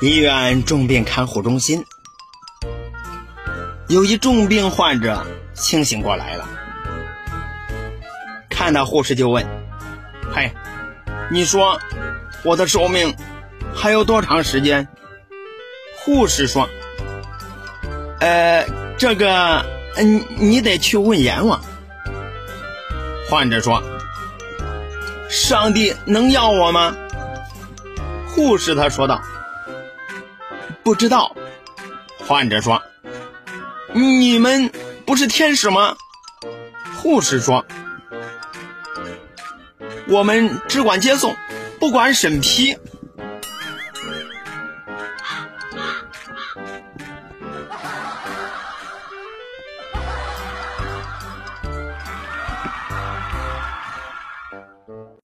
医院重病看护中心，有一重病患者清醒过来了，看到护士就问：“嘿，你说我的寿命还有多长时间？”护士说：“呃，这个，嗯，你得去问阎王。”患者说：“上帝能要我吗？”护士他说道。不知道，患者说：“你们不是天使吗？”护士说：“我们只管接送，不管审批。”